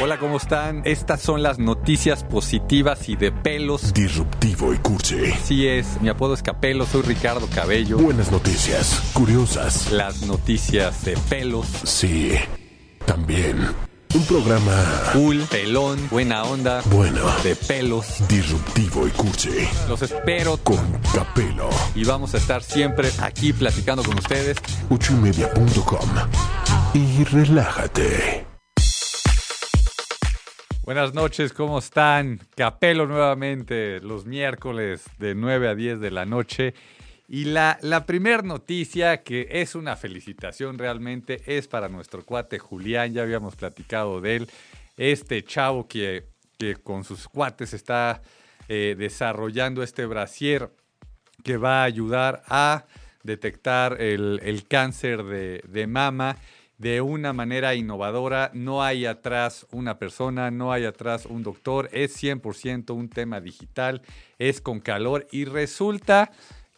Hola, ¿cómo están? Estas son las noticias positivas y de pelos. disruptivo y cursi. Así es, mi apodo es Capelo, soy Ricardo Cabello. Buenas noticias, curiosas. Las noticias de pelos. Sí, también. Un programa Cool, pelón, buena onda, bueno, de pelos. disruptivo y cursi. Los espero Con Capelo. y vamos a estar siempre aquí platicando con ustedes. ochoymedia.com. Y relájate. Buenas noches, ¿cómo están? Capelo nuevamente, los miércoles de 9 a 10 de la noche. Y la, primera noticia, que es una felicitación realmente, es para nuestro cuate Julián, ya habíamos platicado de él, este chavo que, con sus cuates está eh, desarrollando este brasier que va a ayudar a detectar el, cáncer de mama de una manera innovadora. No hay atrás una persona, no hay atrás un doctor, es 100% un tema digital, es con calor y resulta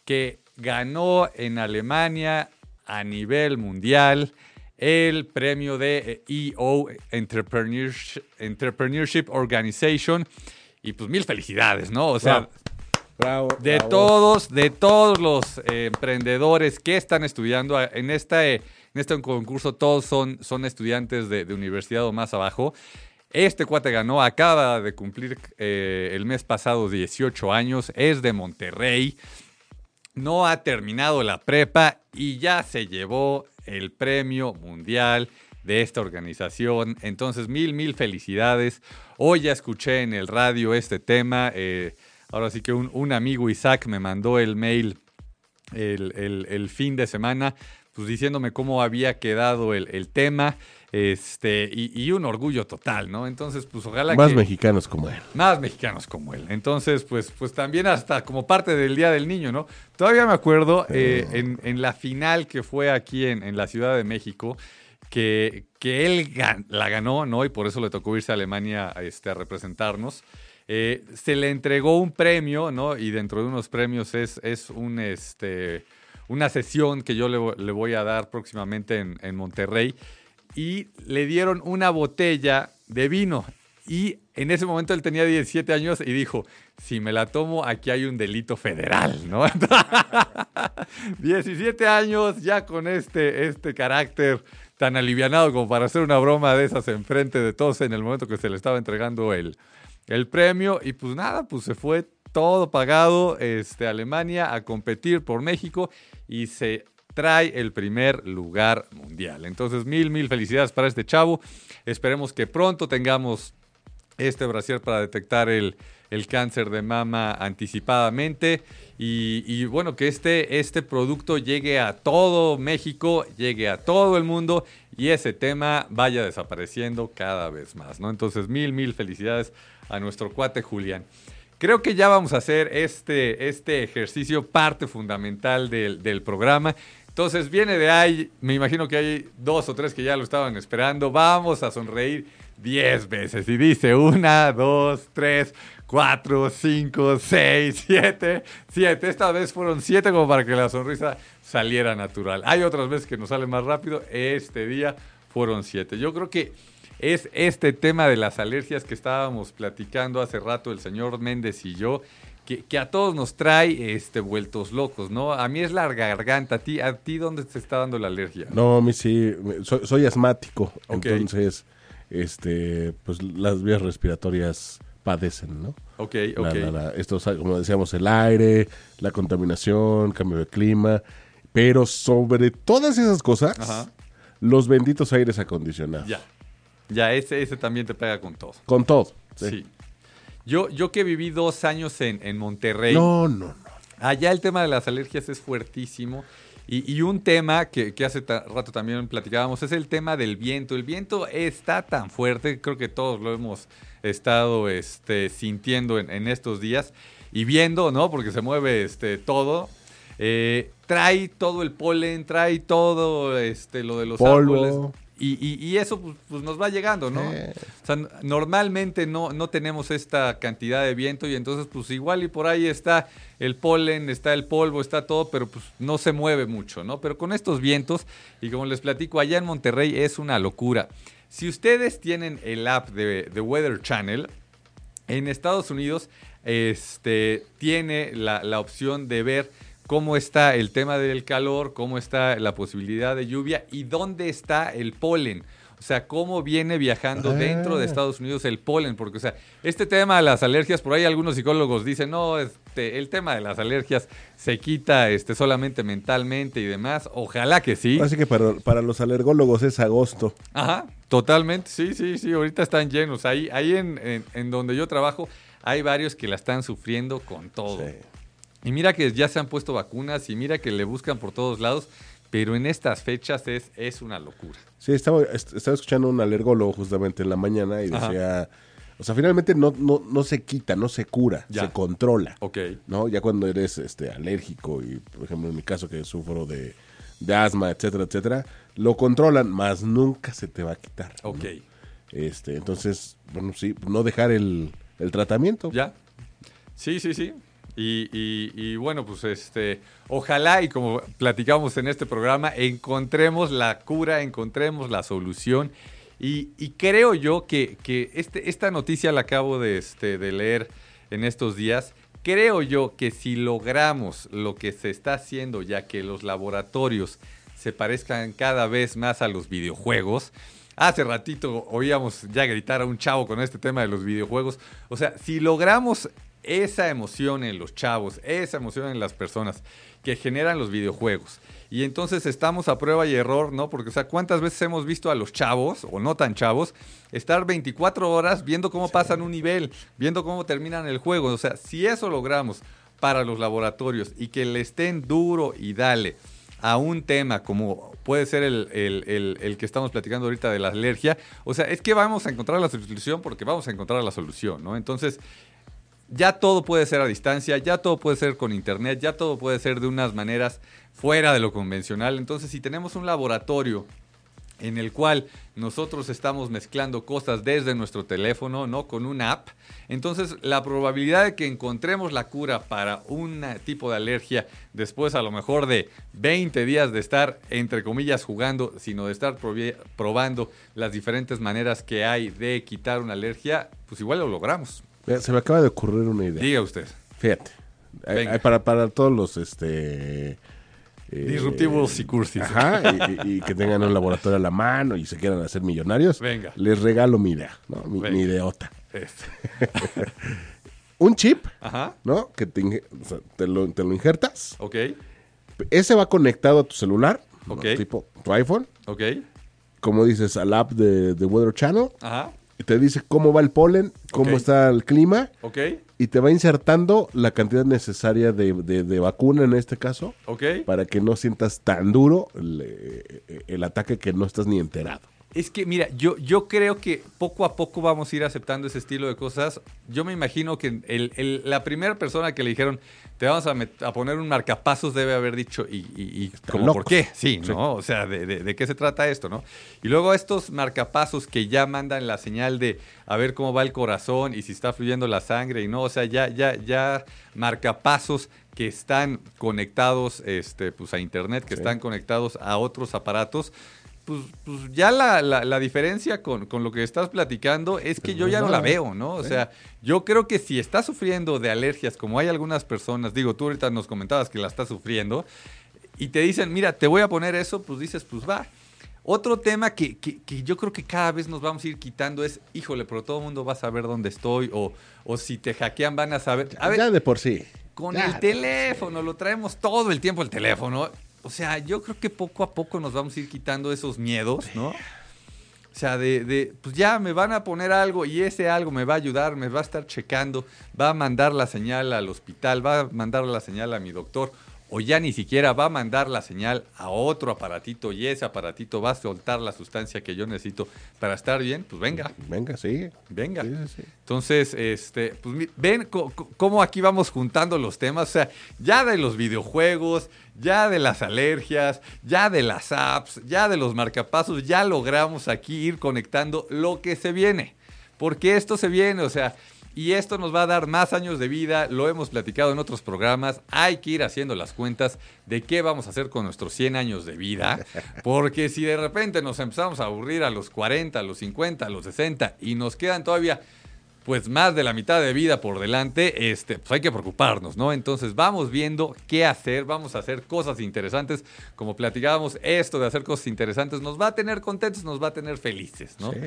que ganó en Alemania a nivel mundial el premio de eh, EO Entrepreneurship, Entrepreneurship Organization. Y pues mil felicidades, ¿no? O sea, Bravo. de bravo. todos, de todos los eh, emprendedores que están estudiando eh, en este, en este concurso, todos son, son estudiantes de, universidad o más abajo. Este cuate ganó, acaba de cumplir eh, el mes pasado 18 años, es de Monterrey, no ha terminado la prepa y ya se llevó el premio mundial de esta organización. Entonces, mil, mil felicidades. Hoy ya escuché en el radio este tema. eh, ahora sí que un, amigo Isaac me mandó el mail el- el fin de semana, pues diciéndome cómo había quedado el, el tema. Este, y, y un orgullo total, ¿no? Entonces, pues ojalá Más que mexicanos como él. más mexicanos como él. Entonces, pues, pues también hasta como parte del Día del Niño, ¿no? Todavía me acuerdo eh, en, en la final que fue aquí en, en la Ciudad de México, que, que él gan- la ganó, ¿no? Y por eso le tocó irse a Alemania este, a representarnos. Eh, se le entregó un premio, ¿no? Y dentro de unos premios es, es un, este, una sesión que yo le, voy a dar próximamente en, en Monterrey. Y le dieron una botella de vino. Y en ese momento él tenía 17 años y dijo, si me la tomo, aquí hay un delito federal, ¿no? 17 años ya con este, este carácter tan alivianado como para hacer una broma de esas enfrente de todos en el momento que se le estaba entregando el, el premio. Y pues nada, pues se fue todo pagado este, Alemania a competir por México y se trae el primer lugar mundial. Entonces, mil, mil felicidades para este chavo. Esperemos que pronto tengamos este brasier para detectar el, el cáncer de mama anticipadamente y, y bueno, que este, este producto llegue a todo México, llegue a todo el mundo y ese tema vaya desapareciendo cada vez más, ¿no? Entonces, mil, mil felicidades a nuestro cuate Julián. Creo que ya vamos a hacer este, este ejercicio parte fundamental del, del programa. Entonces viene de ahí, me imagino que hay dos o tres que ya lo estaban esperando. Vamos a sonreír 10 veces. Y dice una, dos, tres, cuatro, cinco, seis, siete, siete. Esta vez fueron siete como para que la sonrisa saliera natural. Hay otras veces que nos sale más rápido. Este día fueron siete. Yo creo que es este tema de las alergias que estábamos platicando hace rato el señor Méndez y yo, que, que a todos nos trae este, vueltos locos, ¿no? A mí es la garganta. ¿A ti, a ti dónde te está dando la alergia? No, a mí sí, soy, soy asmático, entonces, este, pues las vías respiratorias padecen, ¿no? Ok, ok. la- la- esto, como decíamos, el aire, la contaminación, cambio de clima, pero sobre todas esas cosas, Ajá. los benditos aires acondicionados. Ya. Ya, ese, ese también te pega con todo. Con todo. Sí. Yo, yo que viví dos años en, en Monterrey. No, no, no. Allá el tema de las alergias es fuertísimo. Y, y un tema que, que hace rato también platicábamos es el tema del viento. El viento está tan fuerte, creo que todos lo hemos estado este, sintiendo en, en estos días y viendo, ¿no? Porque se mueve este, todo. Eh, trae todo el polen, trae todo este, lo de los Polvo. árboles. Y, y- y eso pues, pues, nos va llegando, ¿no? Eh. O sea, normalmente no, no tenemos esta cantidad de viento y entonces pues igual y por ahí está el polen, está el polvo, está todo, pero pues no se mueve mucho, ¿no? Pero con estos vientos, y como les platico, allá en Monterrey es una locura. Si ustedes tienen el app de, de Weather Channel, en Estados Unidos este, tiene la, la opción de ver cómo está el tema del calor, cómo está la posibilidad de lluvia y dónde está el polen. O sea, cómo viene viajando Ah. dentro de Estados Unidos el polen. Porque, o sea, este tema de las alergias, por ahí algunos psicólogos dicen, no, este, el tema de las alergias se quita este, solamente mentalmente y demás. Ojalá que sí. Así que para, para los alergólogos es agosto. Ajá, totalmente, sí, sí, sí, ahorita están llenos. Ahí, ahí en, en- en donde yo trabajo hay varios que la están sufriendo con todo. Sí. Y mira que ya se han puesto vacunas y mira que le buscan por todos lados, pero en estas fechas es, es una locura. Sí, estaba, est- estaba escuchando un alergólogo justamente en la mañana y Ajá. decía, o sea, finalmente no, no, no se quita, no se cura, Ya. se controla. Ok, ¿no? Ya cuando eres este, alérgico y, por ejemplo, en mi caso que sufro de, de asma, etcétera, etcétera, lo controlan, más nunca se te va a quitar. ¿no? ok, Este, entonces, bueno, sí, no dejar el, el tratamiento. ya. Sí, sí, sí. Y, y- bueno, pues este, ojalá y como platicamos en este programa, encontremos la cura, encontremos la solución. Y, y creo yo que, que este, esta noticia la acabo de, este, de leer en estos días. Creo yo que si logramos lo que se está haciendo, ya que los laboratorios se parezcan cada vez más a los videojuegos, Hace ratito oíamos ya gritar a un chavo con este tema de los videojuegos. O sea, si logramos esa emoción en los chavos, esa emoción en las personas que generan los videojuegos, y entonces estamos a prueba y error, ¿no? Porque, o sea, ¿cuántas veces hemos visto a los chavos, o no tan chavos, estar 24 horas viendo cómo pasan un nivel, viendo cómo terminan el juego? O sea, si eso logramos para los laboratorios y que le estén duro y dale a un tema como puede ser el, el- el- el que estamos platicando ahorita de la alergia, o sea, es que vamos a encontrar la solución porque vamos a encontrar la solución, ¿no? Entonces, ya todo puede ser a distancia, ya todo puede ser con internet, ya todo puede ser de unas maneras fuera de lo convencional. Entonces, si tenemos un laboratorio en el cual nosotros estamos mezclando cosas desde nuestro teléfono, ¿no? Con una app. Entonces, la probabilidad de que encontremos la cura para un tipo de alergia después a lo mejor de 20 días de estar, entre comillas, jugando, sino de estar probando las diferentes maneras que hay de quitar una alergia, pues igual lo logramos. Se me acaba de ocurrir una idea. Diga usted. Fíjate. Venga. para, para todos los este eh, Disruptivos y cursis. Ajá, y, que tengan un laboratorio a la mano y se quieran hacer millonarios. Venga. Les regalo mi idea, ¿no? Mi, mi ideota. Este. Un chip, Ajá. ¿no? Que te, o sea, te lo, te lo injertas. Ok. Ese va conectado a tu celular, ¿no? Ok. tipo tu iPhone, Ok. como dices, al app de, de Weather Channel. Ajá. Te dice cómo va el polen, cómo está el clima. Ok. Y te va insertando la cantidad necesaria de, de- de vacuna en este caso. Ok. para que no sientas tan duro el, el ataque que no estás ni enterado. Es que, mira, yo, yo creo que poco a poco vamos a ir aceptando ese estilo de cosas. Yo me imagino que el- el- la primera persona que le dijeron, te vamos a, met- a poner un marcapasos, debe haber dicho, ¿y, y, y cómo, por qué? Sí, Sí. ¿no? O sea, de, de- de qué se trata esto, no? Y luego estos marcapasos que ya mandan la señal de a ver cómo va el corazón y si está fluyendo la sangre y no, o sea, ya, ya, ya marcapasos que están conectados este, pues, a internet, que Sí. están conectados a otros aparatos pues, pues ya la, la- la diferencia con, con lo que estás platicando es que Pues yo no ya no la veo, ¿no? O sea, yo creo que si estás sufriendo de alergias, como hay algunas personas, digo, tú ahorita nos comentabas que la estás sufriendo, y te dicen, mira, te voy a poner eso, pues dices, pues va. Otro tema que, que- que yo creo que cada vez nos vamos a ir quitando es, híjole, pero todo el mundo va a saber dónde estoy, o, o si te hackean van a saber. A ver, ya de por sí. con Ya el teléfono, lo traemos todo el tiempo el teléfono. O sea, yo creo que poco a poco nos vamos a ir quitando esos miedos, ¿no? O sea, de, de, pues ya me van a poner algo y ese algo me va a ayudar, me va a estar checando, va a mandar la señal al hospital, va a mandar la señal a mi doctor. O ya ni siquiera va a mandar la señal a otro aparatito y ese aparatito va a soltar la sustancia que yo necesito para estar bien, pues venga, Venga, sí. venga. Sí, sí, sí. Entonces, este, pues ven cómo aquí vamos juntando los temas, o sea, ya de los videojuegos, ya de las alergias, ya de las apps, ya de los marcapasos, ya logramos aquí ir conectando lo que se viene, porque esto se viene, o sea, y esto nos va a dar más años de vida, lo hemos platicado en otros programas, hay que ir haciendo las cuentas de qué vamos a hacer con nuestros 100 años de vida, porque si de repente nos empezamos a aburrir a los 40, a los 50, a los 60 y nos quedan todavía pues más de la mitad de vida por delante, este, pues hay que preocuparnos, ¿no? Entonces vamos viendo qué hacer, vamos a hacer cosas interesantes, como platicábamos, esto de hacer cosas interesantes nos va a tener contentos, nos va a tener felices, ¿no? Sí.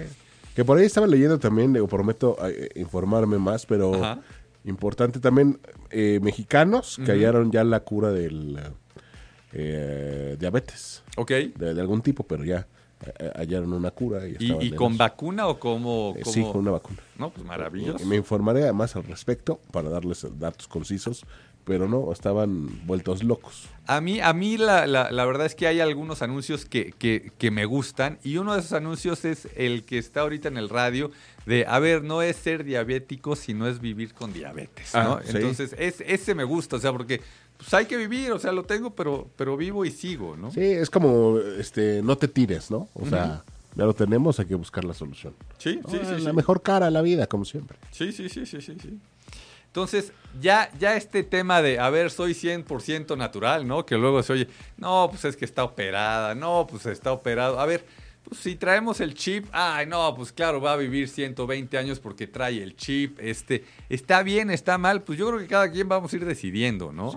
Que por ahí estaba leyendo también, digo, prometo eh, informarme más, pero Ajá. importante también, eh, mexicanos que hallaron ya la cura del eh, diabetes, Ok. de, de algún tipo, pero ya eh, hallaron una cura. Y, ¿Y, y con vacuna o como, sí, con una vacuna. No, pues maravilloso. Me informaré además al respecto para darles datos concisos, pero no, estaban vueltos locos. A mí, a mí la, la- la verdad es que hay algunos anuncios que, que- que me gustan y uno de esos anuncios es el que está ahorita en el radio de, a ver, no es ser diabético, sino es vivir con diabetes, ¿no? Ah, sí. Entonces, es, ese me gusta, o sea, porque pues hay que vivir, o sea, lo tengo, pero, pero vivo y sigo, ¿no? Sí, es como, este, no te tires, ¿no? O sea, ya lo tenemos, hay que buscar la solución. Sí, sí, Ah, sí, la sí. mejor cara a la vida, como siempre. Sí, sí, sí, sí, sí, sí. Entonces, ya, ya este tema de, a ver, soy 100% natural, ¿no? Que luego se oye, no, pues es que está operada, no, pues está operado. A ver, pues si traemos el chip, ay, no, pues claro, va a vivir 120 años porque trae el chip, este, está bien, está mal, pues yo creo que cada quien vamos a ir decidiendo, ¿no?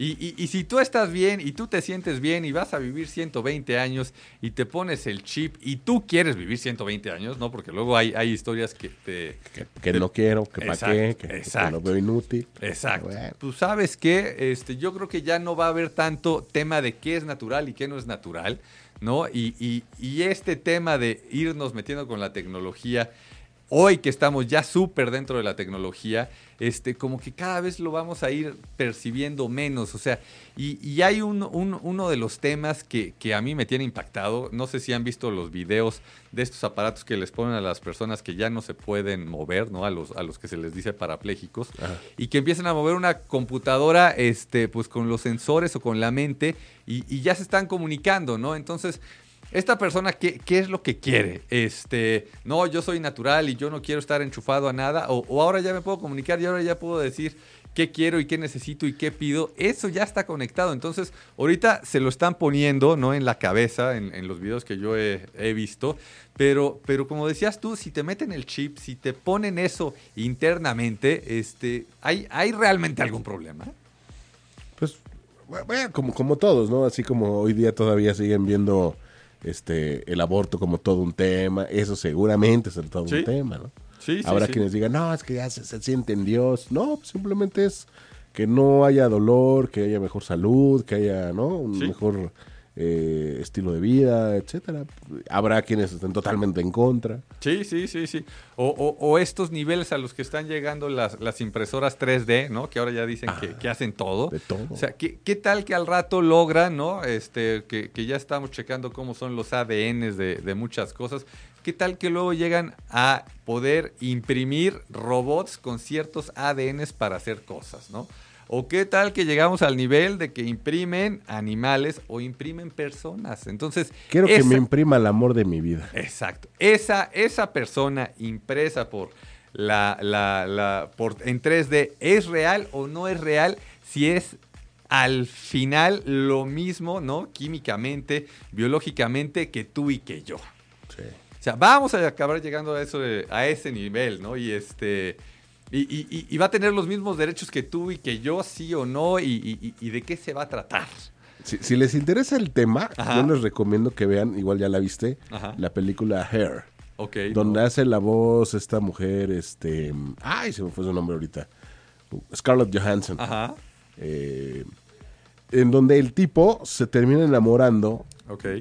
Y, y- y si tú estás bien y tú te sientes bien y vas a vivir 120 años y te pones el chip y tú quieres vivir 120 años, ¿no? Porque luego hay, hay historias que te... Que, que no quiero, que para qué, que, lo veo inútil. Exacto. Bueno. Tú sabes que este, yo creo que ya no va a haber tanto tema de qué es natural y qué no es natural, ¿no? Y, y- y este tema de irnos metiendo con la tecnología, hoy que estamos ya súper dentro de la tecnología, este, como que cada vez lo vamos a ir percibiendo menos. O sea, y, y hay un- un- uno de los temas que, que a mí me tiene impactado. No sé si han visto los videos de estos aparatos que les ponen a las personas que ya no se pueden mover, ¿no? A los, a los que se les dice parapléjicos. Y que empiezan a mover una computadora, este, pues con los sensores o con la mente, y, y ya se están comunicando, ¿no? Entonces, esta persona, ¿qué, qué es lo que quiere? Este, no, yo soy natural y yo no quiero estar enchufado a nada, o, ahora ya me puedo comunicar y ahora ya puedo decir qué quiero y qué necesito y qué pido. Eso ya está conectado. Entonces, ahorita se lo están poniendo, ¿no? En la cabeza, en, los videos que yo he, he visto. Pero, pero como decías tú, si te meten el chip, si te ponen eso internamente, este, ¿hay, ¿hay realmente algún problema? Pues, bueno, como, como todos, ¿no? Así como hoy día todavía siguen viendo este el aborto como todo un tema, eso seguramente es todo Sí. un tema, ¿no? Sí, sí, Habrá sí. quienes digan, no, es que ya se, se siente en Dios. No, pues, simplemente es que no haya dolor, que haya mejor salud, que haya, ¿no? Un mejor eh, estilo de vida, etcétera. Habrá quienes estén totalmente en contra. Sí, sí, sí, sí. O, o- o estos niveles a los que están llegando las, las impresoras 3D, ¿no? Que ahora ya dicen que, que hacen todo. Ah, de todo. O sea, ¿qué, qué tal que al rato logran, ¿no? Este, que, que ya estamos checando cómo son los ADNs de, de muchas cosas. ¿Qué tal que luego llegan a poder imprimir robots con ciertos ADNs para hacer cosas, ¿no? ¿O qué tal que llegamos al nivel de que imprimen animales o imprimen personas? Entonces, Quiero que me imprima el amor de mi vida. Exacto. Esa, esa persona impresa por la, la, la- por, en 3D, ¿es real o no es real? Si es al final lo mismo, ¿no? Químicamente, biológicamente, que tú y que yo. Sí. O sea, vamos a acabar llegando a eso, a ese nivel, ¿no? Y este. Y, y- va a tener los mismos derechos que tú y que yo, sí o no, y, y- y de qué se va a tratar. Si, si les interesa el tema, Ajá. yo les recomiendo que vean, igual ya la viste, Ajá. la película Hair, Ok. donde ¿no? hace la voz esta mujer, este, ay, se me fue su nombre ahorita, Scarlett Johansson, Ajá. eh, en donde el tipo se termina enamorando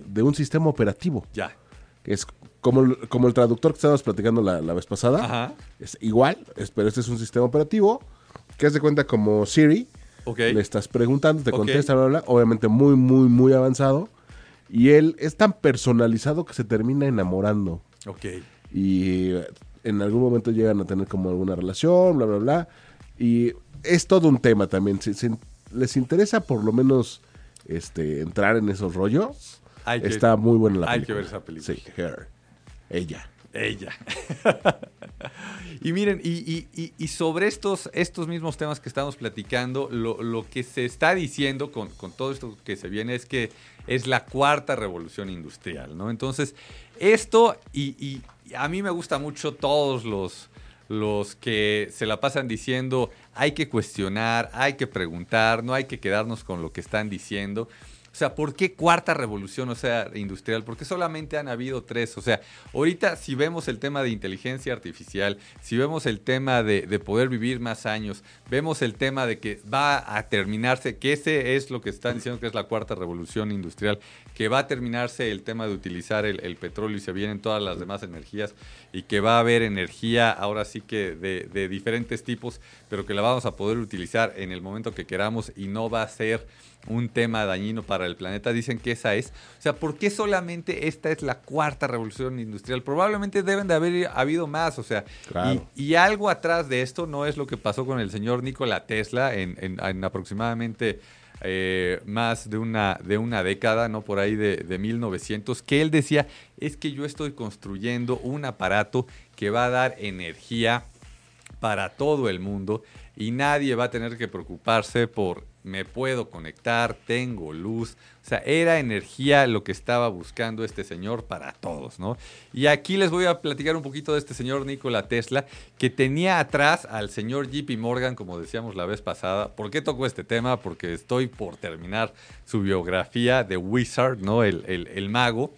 de un sistema operativo, Ya. que es como, el- como el traductor que estábamos platicando la, la vez pasada, Ajá. es igual, es- pero este es un sistema operativo que hace cuenta como Siri, Ok. Le estás preguntando, te contesta, bla, bla, bla. Obviamente muy, muy, muy avanzado. Y él es tan personalizado que se termina enamorando. Ok. Y en algún momento llegan a tener como alguna relación, bla, bla, bla. Y es todo un tema también. Si, si les interesa por lo menos este entrar en esos rollos, Hay que- está muy buena la hay película. que ver esa película. Sí, Her. Ella. Ella. y miren, y, y- y- sobre estos, estos mismos temas que estamos platicando, lo, lo que se está diciendo con, con todo esto que se viene es que es la cuarta revolución industrial, ¿no? Entonces, esto, y, y a mí me gusta mucho todos los, los que se la pasan diciendo hay que cuestionar, hay que preguntar, no hay que quedarnos con lo que están diciendo. O sea, ¿por qué cuarta revolución, o sea, industrial? Porque solamente han habido tres. O sea, ahorita si vemos el tema de inteligencia artificial, si vemos el tema de, de poder vivir más años, vemos el tema de que va a terminarse, que ese es lo que están diciendo que es la cuarta revolución industrial, que va a terminarse el tema de utilizar el, petróleo y se vienen todas las demás energías y que va a haber energía ahora sí que de diferentes tipos, pero que la vamos a poder utilizar en el momento que queramos y no va a ser un tema dañino para el planeta. Dicen que esa es. O sea, ¿por qué solamente esta es la cuarta revolución industrial? Probablemente deben de haber habido más. O sea, Claro. y, y algo atrás de esto no es lo que pasó con el señor Nikola Tesla en, en- en aproximadamente eh, más de una, de una década, ¿no? Por ahí de, de 1900, que él decía, es que yo estoy construyendo un aparato que va a dar energía para todo el mundo y nadie va a tener que preocuparse por me puedo conectar, tengo luz. O sea, era energía lo que estaba buscando este señor para todos, ¿no? Y aquí les voy a platicar un poquito de este señor Nikola Tesla, que tenía atrás al señor JP Morgan, como decíamos la vez pasada. ¿Por qué tocó este tema? Porque estoy por terminar su biografía de Wizard, ¿no? El, el- el mago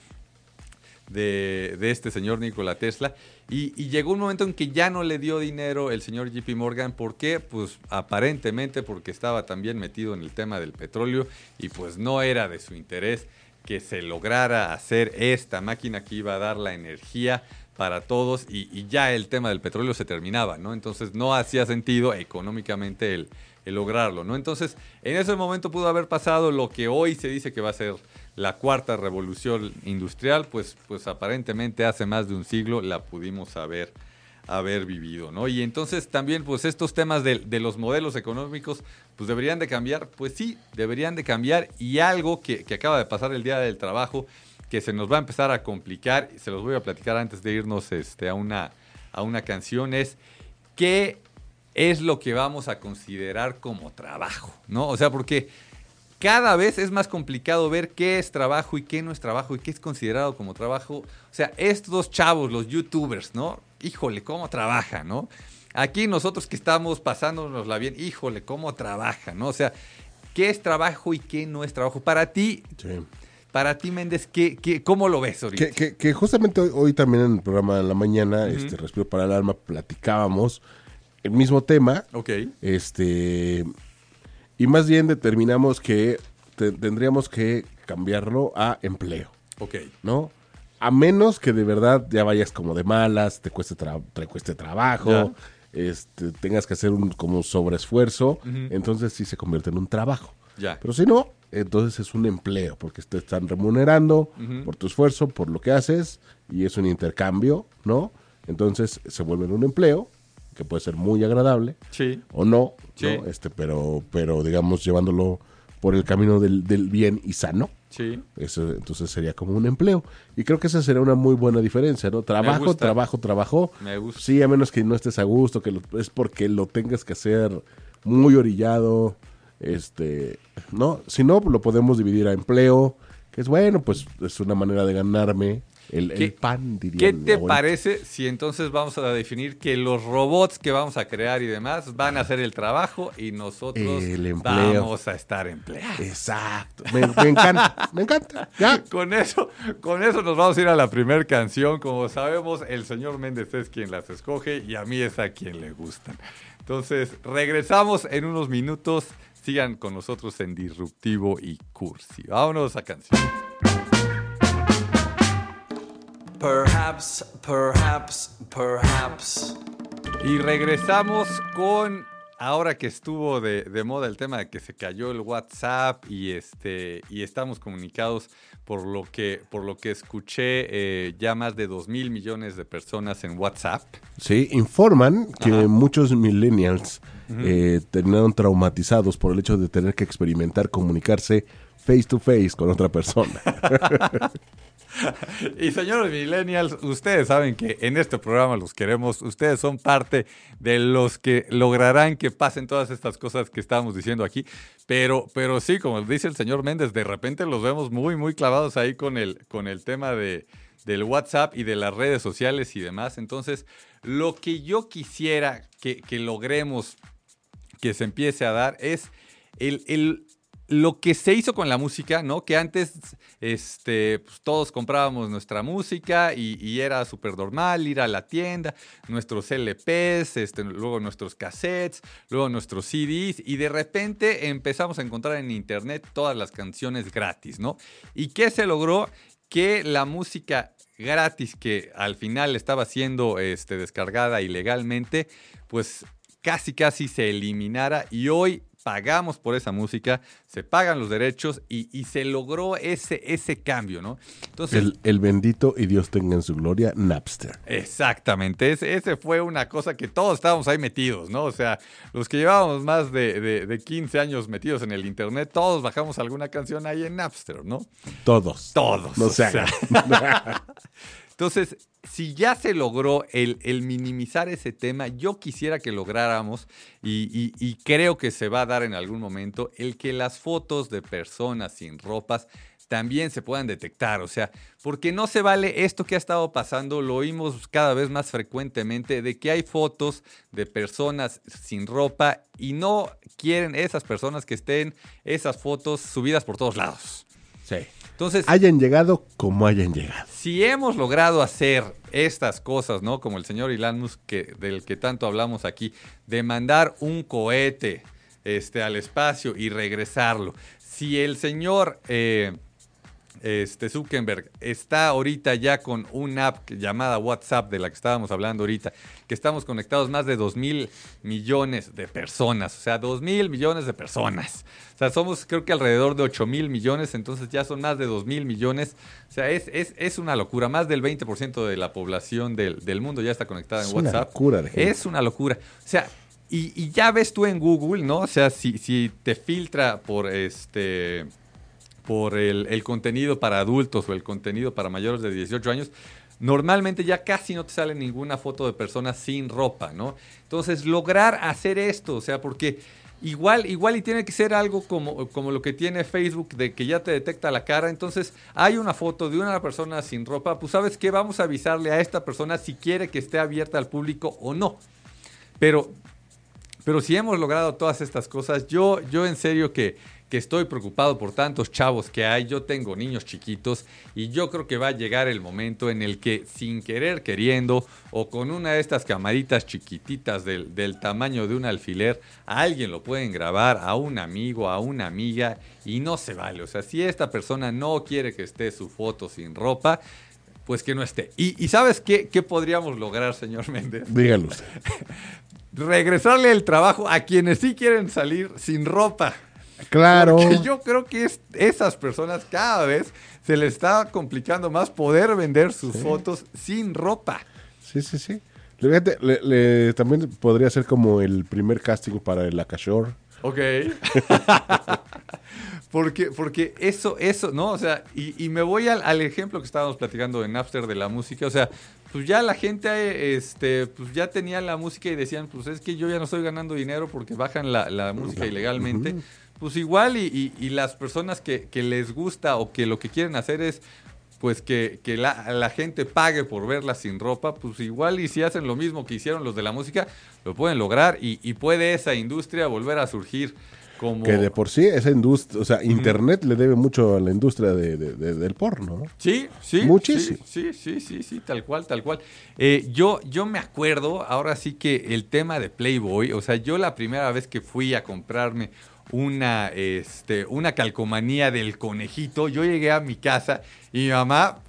de, este señor Nikola Tesla. Y, llegó un momento en que ya no le dio dinero el señor JP Morgan. ¿Por qué? Pues aparentemente porque estaba también metido en el tema del petróleo y pues no era de su interés que se lograra hacer esta máquina que iba a dar la energía para todos y, y ya el tema del petróleo se terminaba, ¿no? Entonces no hacía sentido económicamente el, el lograrlo, ¿no? Entonces en ese momento pudo haber pasado lo que hoy se dice que va a ser la cuarta revolución industrial, pues, pues aparentemente hace más de un siglo la pudimos haber, haber vivido, ¿no? Y entonces también, pues estos temas de, los modelos económicos, pues deberían de cambiar, pues sí, deberían de cambiar y algo que, acaba de pasar el día del trabajo, que se nos va a empezar a complicar, se los voy a platicar antes de irnos este, a, una, a una canción, es qué es lo que vamos a considerar como trabajo, ¿no? O sea, porque cada vez es más complicado ver qué es trabajo y qué no es trabajo y qué es considerado como trabajo. O sea, estos dos chavos, los youtubers, ¿no? Híjole, cómo trabajan, ¿no? Aquí nosotros que estamos pasándonosla bien, híjole, cómo trabajan, ¿no? O sea, ¿qué es trabajo y qué no es trabajo? Para ti, Sí. para ti, Méndez, ¿qué, qué, ¿cómo lo ves ahorita? Que, que- que justamente hoy, hoy también en el programa de la mañana, este Respiro para el Alma, platicábamos el mismo tema. Ok, Este. Y más bien determinamos que te- tendríamos que cambiarlo a empleo, ok, ¿no? A menos que de verdad ya vayas como de malas, te cueste, tra- te cueste trabajo, este, tengas que hacer un como sobreesfuerzo, entonces sí se convierte en un trabajo. ya. Pero si no, entonces es un empleo, porque te están remunerando por tu esfuerzo, por lo que haces, y es un intercambio, ¿no? Entonces se vuelve en un empleo, que puede ser muy agradable, Sí, o no, Sí. ¿no? Este, pero, pero digamos, llevándolo por el camino del, del bien y sano. sí. Eso entonces sería como un empleo. Y creo que esa sería una muy buena diferencia, ¿no? Trabajo, trabajo, trabajo. Me gusta. Sí, a menos que no estés a gusto, que lo- es porque lo tengas que hacer muy orillado, este, ¿no? Si no, lo podemos dividir a empleo, que es bueno, pues es una manera de ganarme el, el ¿Qué- pan, diría ¿Qué te parece si entonces vamos a definir que los robots que vamos a crear y demás van a hacer el trabajo y nosotros El vamos a estar empleados? Exacto. Me, me encanta, me encanta. Ya. Con eso, con eso nos vamos a ir a la primera canción. Como sabemos, el señor Méndez es quien las escoge y a mí es a quien le gustan. Entonces, regresamos en unos minutos. Sigan con nosotros en Disruptivo y Cursi. Vámonos a canción. Perhaps, perhaps, perhaps. Y regresamos con ahora que estuvo de, de moda el tema de que se cayó el WhatsApp y, este, y estamos comunicados por lo que, por lo que escuché eh, ya más de 2 mil millones de personas en WhatsApp. Sí, informan que Ajá. muchos millennials eh, terminaron traumatizados por el hecho de tener que experimentar comunicarse face to face con otra persona. Y señores millennials, ustedes saben que en este programa los queremos, ustedes son parte de los que lograrán que pasen todas estas cosas que estábamos diciendo aquí, pero, pero sí, como dice el señor Méndez, de repente los vemos muy, muy clavados ahí con el, con el tema de, del WhatsApp y de las redes sociales y demás. Entonces, lo que yo quisiera que, que logremos que se empiece a dar es el, el- lo que se hizo con la música, ¿no? Que antes este, pues, todos comprábamos nuestra música y, era súper normal ir a la tienda, nuestros LPs, este, luego nuestros cassettes, luego nuestros CDs y de repente empezamos a encontrar en internet todas las canciones gratis, ¿no? ¿Y qué se logró? Que la música gratis que al final estaba siendo este, descargada ilegalmente, pues casi casi se eliminara y hoy pagamos por esa música, se pagan los derechos y, y se logró ese, ese cambio, ¿no? Entonces, el, el bendito y Dios tenga en su gloria Napster. Exactamente, ese, ese fue una cosa que todos estábamos ahí metidos, ¿no? O sea, los que llevábamos más de, de, de 15 años metidos en el Internet, todos bajamos alguna canción ahí en Napster, ¿no? Todos. Todos. No o se sea. Entonces, si ya se logró el, minimizar ese tema, yo quisiera que lográramos, y, y- y creo que se va a dar en algún momento, el que las fotos de personas sin ropas también se puedan detectar. O sea, porque no se vale esto que ha estado pasando, lo oímos cada vez más frecuentemente, de que hay fotos de personas sin ropa y no quieren esas personas que estén esas fotos subidas por todos lados. sí. Entonces, Hayan llegado como hayan llegado. si hemos logrado hacer estas cosas, ¿no? Como el señor Elon Musk, que, del que tanto hablamos aquí, de mandar un cohete este, al espacio y regresarlo. Si el señor eh, este, Zuckerberg está ahorita ya con una app llamada WhatsApp, de la que estábamos hablando ahorita, que estamos conectados más de 2 mil millones de personas, o sea, 2 mil millones de personas. O sea, somos creo que alrededor de 8 mil millones, entonces ya son más de 2 mil millones. O sea, es, es, es una locura. Más del 20% de la población del, del mundo ya está conectada en Es una WhatsApp. locura de gente. Es una locura. O sea, y, y ya ves tú en Google, ¿no? O sea, si, si te filtra por este por el, contenido para adultos o el contenido para mayores de 18 años, normalmente ya casi no te sale ninguna foto de personas sin ropa, ¿no? Entonces, lograr hacer esto, o sea, porque igual, igual y tiene que ser algo como, como lo que tiene Facebook, de que ya te detecta la cara, entonces hay una foto de una persona sin ropa, pues sabes qué, vamos a avisarle a esta persona si quiere que esté abierta al público o no. Pero pero si hemos logrado todas estas cosas, yo, yo en serio que, que estoy preocupado por tantos chavos que hay, yo tengo niños chiquitos y yo creo que va a llegar el momento en el que sin querer queriendo o con una de estas camaritas chiquititas del, del tamaño de un alfiler, a alguien lo pueden grabar, a un amigo, a una amiga y no se vale. O sea, si esta persona no quiere que esté su foto sin ropa, pues que no esté. ¿Y, y sabes qué, qué podríamos lograr, señor Méndez? Dígalo usted. regresarle el trabajo a quienes sí quieren salir sin ropa. Claro. Porque yo creo que es, esas personas cada vez se les está complicando más poder vender sus fotos sin ropa. Sí, sí, sí. Fíjate, le- le- también podría ser como el primer casting para el Akashore. Ok. porque, porque eso, eso, ¿no? O sea, y, y me voy al, al ejemplo que estábamos platicando en Napster de la música. O sea, pues ya la gente, este, pues ya tenía la música y decían, pues es que yo ya no estoy ganando dinero porque bajan la, la música ilegalmente. Pues igual y, y- y las personas que, que les gusta o que lo que quieren hacer es pues que, que la, la gente pague por verla sin ropa, pues igual y si hacen lo mismo que hicieron los de la música, lo pueden lograr y, y puede esa industria volver a surgir como... Que de por sí esa industria, o sea, Internet le debe mucho a la industria de- de- de- del porno, ¿no? Sí, sí. Muchísimo. Sí, sí, sí, sí, sí, tal cual, tal cual. Eh, yo, yo me acuerdo, ahora sí que el tema de Playboy, o sea, yo la primera vez que fui a comprarme una, este, una calcomanía del conejito, yo llegué a mi casa y mi mamá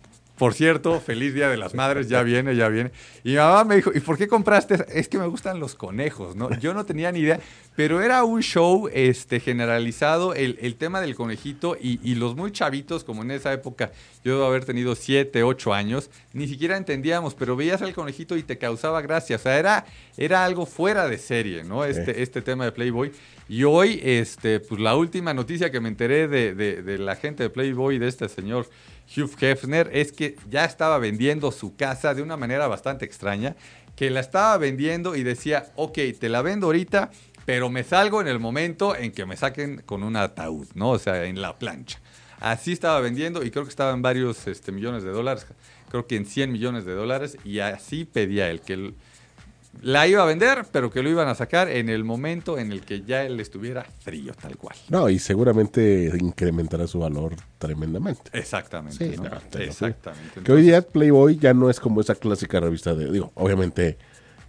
Por cierto, feliz Día de las Madres, ya viene, ya viene. Y mi mamá me dijo, ¿y por qué compraste? Es que me gustan los conejos, ¿no? Yo no tenía ni idea, pero era un show este, generalizado, el, el tema del conejito y, y los muy chavitos, como en esa época, yo debo haber tenido 7, 8 años, ni siquiera entendíamos, pero veías al conejito y te causaba gracia. O sea, era, era algo fuera de serie, ¿no? Este, este tema de Playboy. Y hoy, este, pues la última noticia que me enteré de, de- de la gente de Playboy, de este señor Hugh Hefner, es que ya estaba vendiendo su casa de una manera bastante extraña, que la estaba vendiendo y decía, ok, te la vendo ahorita, pero me salgo en el momento en que me saquen con un ataúd, ¿no? O sea, en la plancha. Así estaba vendiendo y creo que estaba en varios este, millones de dólares, creo que en 100 millones de dólares, y así pedía él que él la iba a vender, pero que lo iban a sacar en el momento en el que ya él estuviera frío, tal cual. No, y seguramente incrementará su valor tremendamente. Exactamente. Sí, Exactamente. Que hoy día Playboy ya no es como esa clásica revista de, digo, obviamente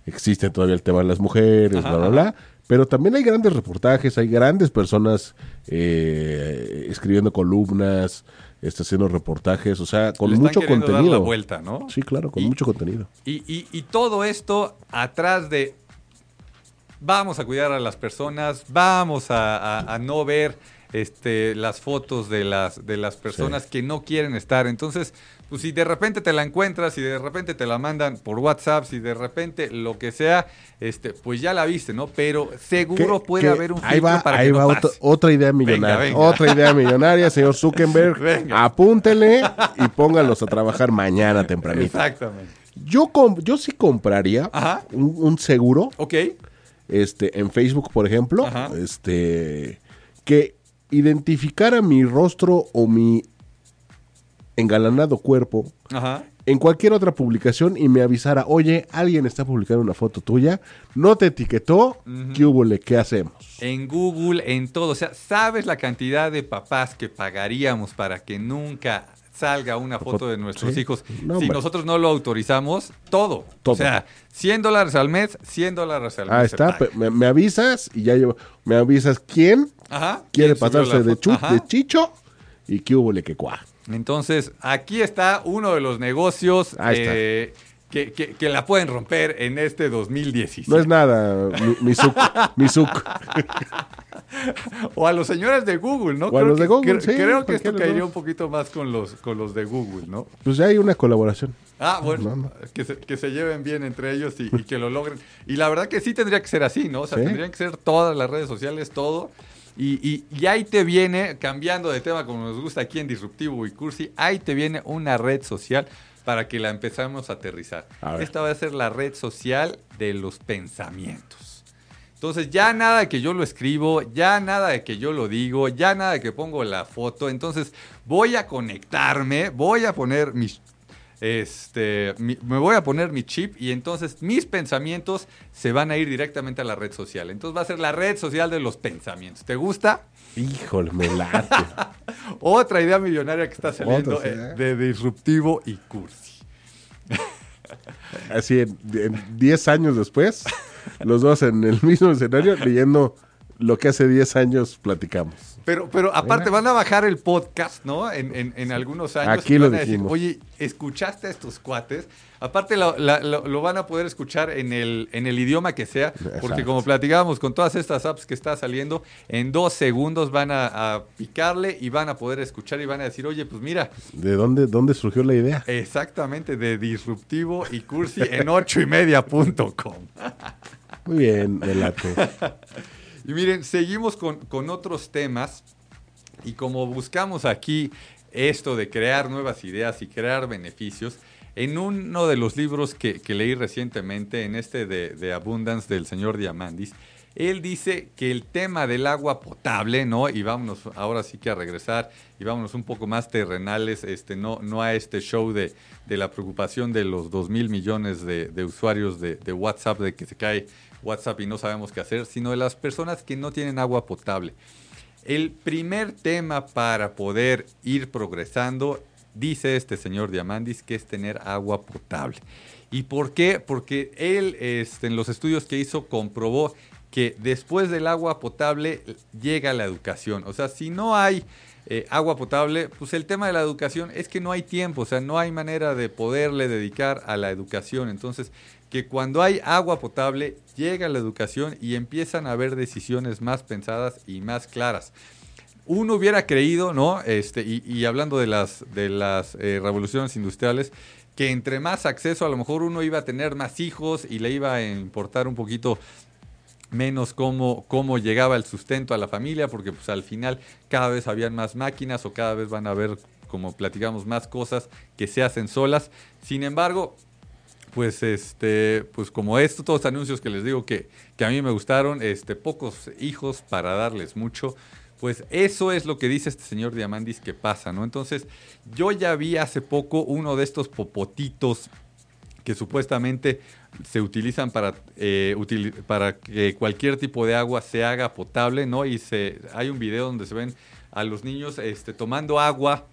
existe todavía el tema de las mujeres, Ajá, bla, bla, bla, pero también hay grandes reportajes, hay grandes personas eh, escribiendo columnas, este, haciendo reportajes, o sea, con Le están mucho queriendo dar contenido. la vuelta, ¿no? Sí, claro, con Y- mucho contenido. Y, y- y todo esto atrás de vamos a cuidar a las personas, vamos a, a- a no ver este, las fotos de las, de las personas que no quieren estar. Entonces, pues si de repente te la encuentras, si de repente te la mandan por WhatsApp, si de repente lo que sea, este, pues ya la viste, ¿no? Pero seguro puede haber un ahí filtro va, para ahí que no va pase. otra, idea millonaria. venga. Otra idea millonaria, señor Zuckerberg. Venga. Apúntele y póngalos a trabajar mañana tempranito. Exactamente. Yo, yo sí compraría un, un seguro Ok. este, en Facebook, por ejemplo, Ajá. este, que identificara mi rostro o mi engalanado cuerpo Ajá. en cualquier otra publicación y me avisara, oye, alguien está publicando una foto tuya, no te etiquetó, ¿qué hubo, le? ¿Qué hacemos? En Google, en todo. O sea, ¿sabes la cantidad de papás que pagaríamos para que nunca salga una foto de nuestros Sí. hijos No, si nosotros no lo autorizamos? Todo. Todo. O sea, 100 dólares al mes, 100 dólares al mes. Ah, está, me, me avisas y ya llevo, me avisas quién Ajá. quiere ¿Quién subió pasarse de, chu- de chicho y qué hubo, le, que cuá. Entonces, aquí está uno de los negocios eh, que, que- que la pueden romper en este 2017. No es nada, mi, mi. O a los señores de Google, ¿no? O a los de que- Google, cre- sí, Creo que esto de caería un poquito más con los, con los de Google, ¿no? Pues ya hay una colaboración. Ah, bueno, No, no. Que, se, que se lleven bien entre ellos y, y que lo logren. Y la verdad que sí tendría que ser así, ¿no? O sea, Sí. tendrían que ser todas las redes sociales, todo. Y, y- y ahí te viene, cambiando de tema como nos gusta aquí en Disruptivo y Cursi, ahí te viene una red social para que la empezamos a aterrizar. A. Esta va a ser la red social de los pensamientos. Entonces ya nada de que yo lo escribo, ya nada de que yo lo digo, ya nada de que pongo la foto. Entonces voy a conectarme, voy a poner mis, este, mi- me voy a poner mi chip y entonces mis pensamientos se van a ir directamente a la red social. Entonces va a ser la red social de los pensamientos. ¿Te gusta? Híjole, me late. Otra idea millonaria que está saliendo eh, de disruptivo y cursi. Así, en en 10 años después, los dos en el mismo escenario leyendo lo que hace 10 años platicamos. Pero, pero aparte van a bajar el podcast, ¿no? En, en- en algunos años. Aquí y lo a decir, dijimos. Oye, ¿escuchaste a estos cuates? Aparte lo, la- lo- lo van a poder escuchar en el, en el idioma que sea, porque Exacto. como platicábamos con todas estas apps que está saliendo, en dos segundos van a, a picarle y van a poder escuchar y van a decir, oye, pues mira, ¿De dónde, dónde surgió la idea? exactamente de disruptivo y cursi en ocho y media punto com. Muy bien, me late. Y miren, seguimos con, con otros temas. Y como buscamos aquí esto de crear nuevas ideas y crear beneficios, en uno de los libros que, que leí recientemente, en este de, de Abundance del señor Diamandis, él dice que el tema del agua potable, ¿no? Y vámonos ahora sí que a regresar y vámonos un poco más terrenales, este, no, no a este show de, de la preocupación de los 2 mil millones de, usuarios de, de WhatsApp, de que se cae WhatsApp y no sabemos qué hacer, sino de las personas que no tienen agua potable. El primer tema para poder ir progresando, dice este señor Diamandis, que es tener agua potable. ¿Y por qué? Porque él este, en los estudios que hizo comprobó que después del agua potable llega la educación. O sea, si no hay eh, agua potable, pues el tema de la educación es que no hay tiempo, o sea, no hay manera de poderle dedicar a la educación. Entonces, que cuando hay agua potable, llega la educación y empiezan a haber decisiones más pensadas y más claras. Uno hubiera creído, ¿no? Este, y, hablando de las, de las eh, revoluciones industriales, que entre más acceso a lo mejor uno iba a tener más hijos y le iba a importar un poquito menos cómo, cómo llegaba el sustento a la familia, porque pues al final cada vez habían más máquinas o cada vez van a haber, como platicamos, más cosas que se hacen solas. Sin embargo, pues este, pues como estos todos anuncios que les digo que, que a mí me gustaron, este, pocos hijos para darles mucho. Pues eso es lo que dice este señor Diamandis que pasa, ¿no? Entonces, yo ya vi hace poco uno de estos popotitos que supuestamente se utilizan para, eh, para que cualquier tipo de agua se haga potable, ¿no? Y se, hay un video donde se ven a los niños este, tomando agua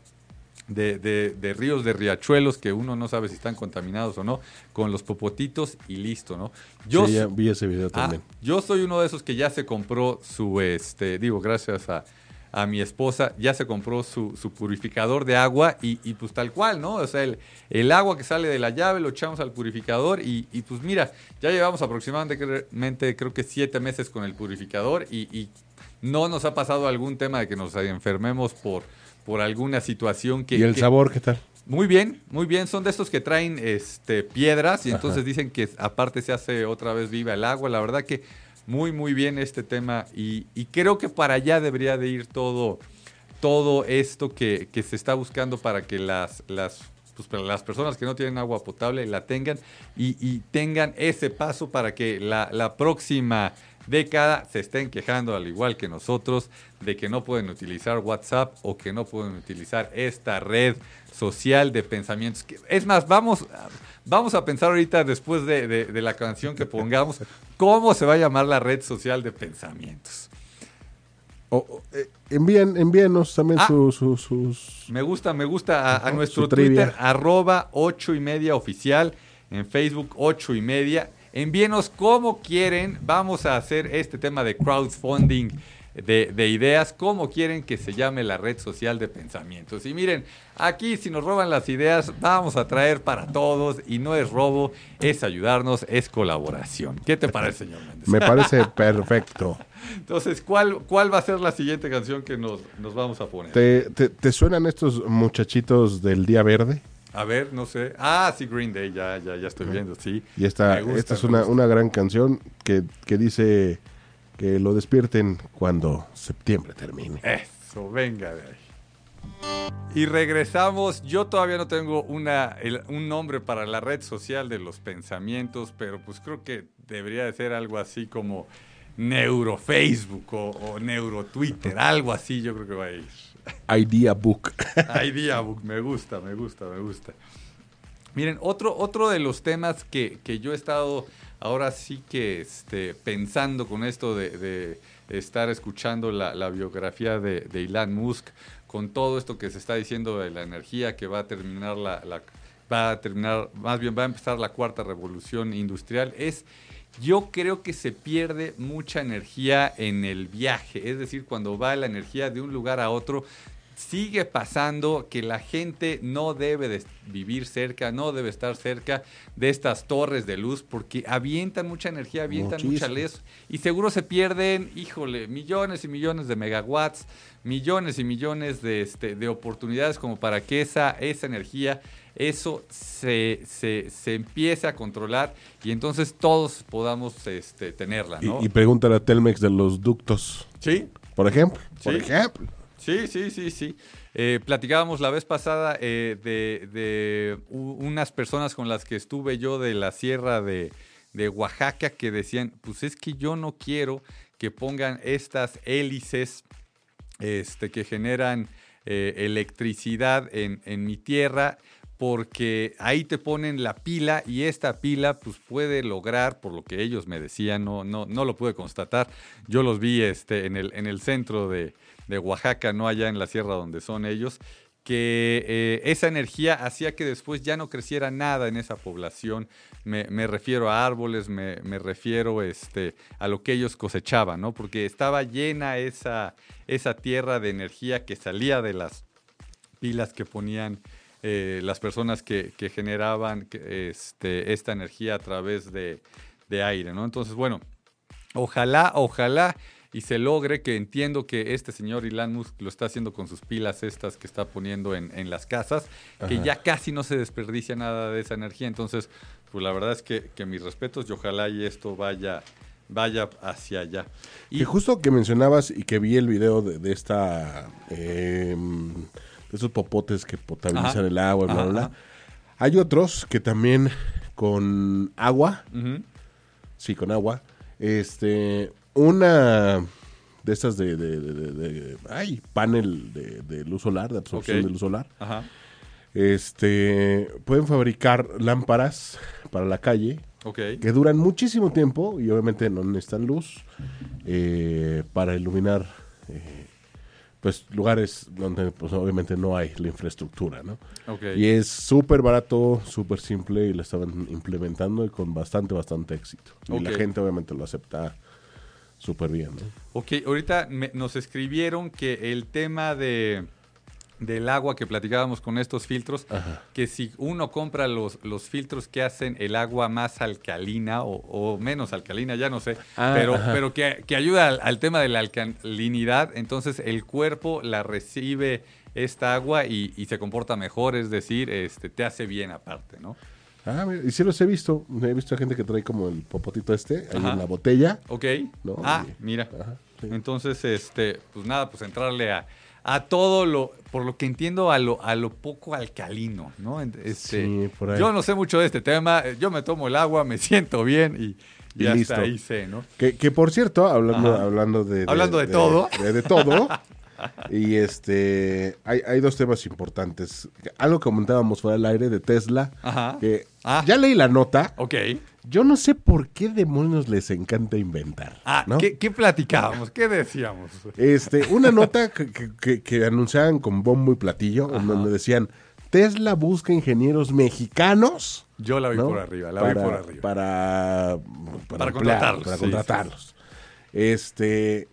de, de, ríos, de riachuelos, que uno no sabe si están contaminados o no, con los popotitos y listo, ¿no? Yo sí, vi ese video ah, también. yo soy uno de esos que ya se compró su, este, digo, gracias a, a mi esposa, ya se compró su, su purificador de agua y, y, pues tal cual, ¿no? O sea, el, el, agua que sale de la llave lo echamos al purificador y, y, pues mira, ya llevamos aproximadamente creo que siete meses con el purificador y no nos ha pasado algún tema de que nos enfermemos por por alguna situación que... ¿Y el sabor qué tal? Muy bien, muy bien. Son de estos que traen este, piedras y entonces dicen que aparte se hace otra vez viva el agua. La verdad que muy, muy bien este tema y, creo que para allá debería de ir todo, todo esto que, se está buscando para que las, las, pues, las personas que no tienen agua potable la tengan y, tengan ese paso para que la, la próxima década se estén quejando, al igual que nosotros, de que no pueden utilizar WhatsApp o que no pueden utilizar esta red social de pensamientos. Es más, vamos, vamos a pensar ahorita, después de, la canción que pongamos, cómo se va a llamar la red social de pensamientos. Eh, envíen, envíenos también ah. sus... Me gusta, me gusta a, nuestro Twitter, arroba ocho y media oficial, en Facebook ocho y media. Envíenos cómo quieren, vamos a hacer este tema de crowdfunding. De, ideas, cómo quieren que se llame la red social de pensamientos. Y miren, aquí si nos roban las ideas, vamos a traer para todos y no es robo, es ayudarnos, es colaboración. ¿Qué te parece, señor Méndez? Me parece perfecto. Entonces, ¿cuál, ¿cuál va a ser la siguiente canción que nos, nos vamos a poner? ¿Te, te suenan estos muchachitos del Día Verde? A ver, no sé. Ah, sí, Green Day, ya, ya, ya estoy viendo, sí. Y esta, esta es una, una, gran canción que, que, dice que lo despierten cuando septiembre termine. Eso, venga de ahí. Y regresamos. Yo todavía no tengo una, un nombre para la red social de los pensamientos, pero pues creo que debería de ser algo así como Neurofacebook o, o Neurotwitter, algo así yo creo que va a ir. Idea Book. Idea Book, me gusta, me gusta, me gusta. Miren, otro, otro de los temas que, yo he estado ahora sí que este, pensando con esto de, estar escuchando la, biografía de, Elon Musk, con todo esto que se está diciendo de la energía, que va a terminar la va a terminar, más bien va a empezar la cuarta revolución industrial, es yo creo que se pierde mucha energía en el viaje, es decir, cuando va la energía de un lugar a otro, sigue pasando que la gente no debe de vivir cerca, no debe estar cerca de estas torres de luz porque avientan mucha energía, avientan mucha luz y seguro se pierden, híjole, millones y millones de megawatts, millones y millones de, este, de oportunidades como para que esa, esa energía eso se, se, empiece a controlar y entonces todos podamos este, tenerla. Y, pregúntale a Telmex de los ductos. Sí. Por ejemplo. Por ejemplo. Sí, sí, sí, sí. Eh, platicábamos la vez pasada eh, de, unas personas con las que estuve yo de la sierra de, Oaxaca que decían, pues es que yo no quiero que pongan estas hélices este, que generan eh, electricidad en, en mi tierra porque ahí te ponen la pila y esta pila pues puede lograr, por lo que ellos me decían, no, no, no lo pude constatar, yo los vi este, en, el, en el centro de, Oaxaca, no allá en la sierra donde son ellos, que eh, esa energía hacía que después ya no creciera nada en esa población. Me, refiero a árboles, me, refiero este, a lo que ellos cosechaban, ¿no? Porque estaba llena esa, esa tierra de energía que salía de las pilas que ponían eh, las personas que, que generaban este, esta energía a través de, de aire, ¿no? Entonces, bueno, ojalá, ojalá y se logre, que entiendo que este señor Elon Musk lo está haciendo con sus pilas estas que está poniendo en, en las casas, que ya casi no se desperdicia nada de esa energía. Entonces, pues la verdad es que, que mis respetos y ojalá y esto vaya, vaya hacia allá. Y Que justo que mencionabas y que vi el video de, de esta. eh, de esos popotes que potabilizan Ajá. el agua, bla, Ajá, bla, bla. ajá. Hay otros que también con agua, sí, con agua, este, una de estas de, de, de- de- de- ay, panel de, luz solar, de absorción de luz solar, ajá, este, pueden fabricar lámparas para la calle ok. que duran muchísimo tiempo y obviamente no necesitan luz eh, para iluminar eh, pues lugares donde pues obviamente no hay la infraestructura, ¿no? ok. Y es súper barato, súper simple y lo estaban implementando y con bastante, bastante éxito. Y la gente obviamente lo acepta súper bien, ¿no? Ok, ahorita me- nos escribieron que el tema de del agua que platicábamos con estos filtros, Ajá. que si uno compra los, los filtros que hacen el agua más alcalina o, o menos alcalina, ya no sé, Ah, pero, ajá. pero que, que ayuda al, al tema de la alcalinidad, entonces el cuerpo la recibe esta agua y, y se comporta mejor, es decir, este, te hace bien aparte, ¿no? Ah, mira, y sí los he visto. He visto a gente que trae como el popotito este ahí Ajá. en la botella. Ok. No, ah, y- mira. Ajá, sí. Entonces, este, pues nada, pues entrarle a, a todo lo, por lo que entiendo, a lo, a lo poco alcalino, ¿no? Este, Sí, por ahí. Yo no sé mucho de este tema, eh, yo me tomo el agua, me siento bien y, y Y hasta listo. ahí sé, ¿no? Que, que por cierto, hablando, Ajá. hablando de, Hablando de todo. De, de todo. y este hay, hay dos temas importantes. Algo que comentábamos fuera del aire de Tesla. Ajá. Que Ah. ya leí la nota. Ok. Yo no sé por qué demonios les encanta inventar. Ah, ¿no? ¿qué, qué platicábamos? ¿Qué decíamos? Este, una nota que, que- anunciaban con bombo y platillo, donde decían Tesla busca ingenieros mexicanos. Yo la vi ¿no? por arriba, la para, vi por arriba. Para, Para emplear, contratarlos, Para sí, contratarlos. Este,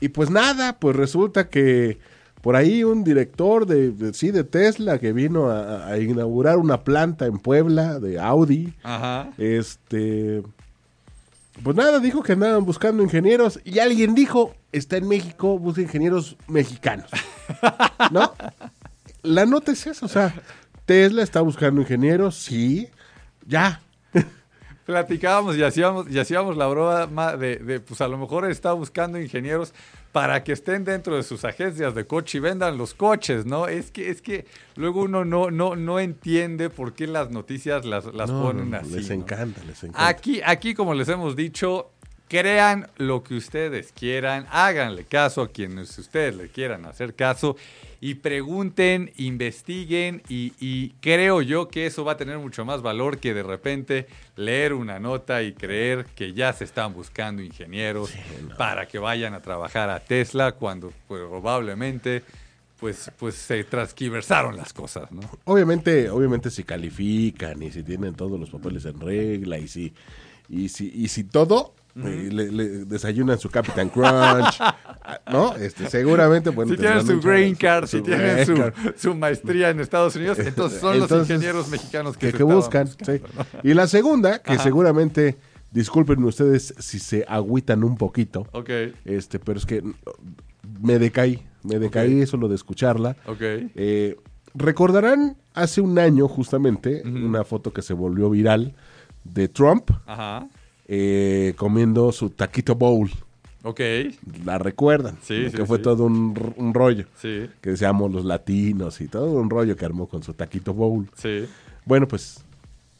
y pues nada, pues resulta que por ahí un director de, de- sí, de Tesla que vino a, a inaugurar una planta en Puebla de Audi, Ajá. este, pues nada, dijo que andaban buscando ingenieros y alguien dijo, está en México, busca ingenieros mexicanos. ¿No? La nota es eso, o sea, Tesla está buscando ingenieros, sí, ya. Platicábamos y hacíamos, y hacíamos la broma de, de, pues a lo mejor está buscando ingenieros para que estén dentro de sus agencias de coche y vendan los coches, ¿no? Es que, es que luego uno no, no, no entiende por qué las noticias las, las No, ponen así. Les encanta, les encanta. Aquí, aquí, como les hemos dicho, crean lo que ustedes quieran, háganle caso a quienes ustedes le quieran hacer caso y pregunten, investiguen y, y creo yo que eso va a tener mucho más valor que de repente leer una nota y creer que ya se están buscando ingenieros para que vayan a trabajar a Tesla cuando pues, probablemente pues, pues se transquiversaron las cosas, ¿no? Obviamente, obviamente si califican y si tienen todos los papeles en regla y si, y si, y si todo, le, le desayunan su Captain Crunch, ¿no? Este, seguramente, bueno, Si tienen tendrán su green card, si tienen su, su maestría en Estados Unidos, entonces son los ingenieros mexicanos que, buscan. sí. ¿no? Y la segunda, que Ajá. seguramente, disculpen ustedes si se agüitan un poquito, Ok, este, pero es que me decaí, me decaí solo de escucharla. ok. Eh, Recordarán hace un año justamente una foto que se volvió viral de Trump Ajá, eh, comiendo su taquito bowl. ok, La recuerdan, Sí, sí, que fue sí. todo un, rollo. sí, Que decíamos los latinos y todo un rollo que armó con su taquito bowl. sí. Bueno, pues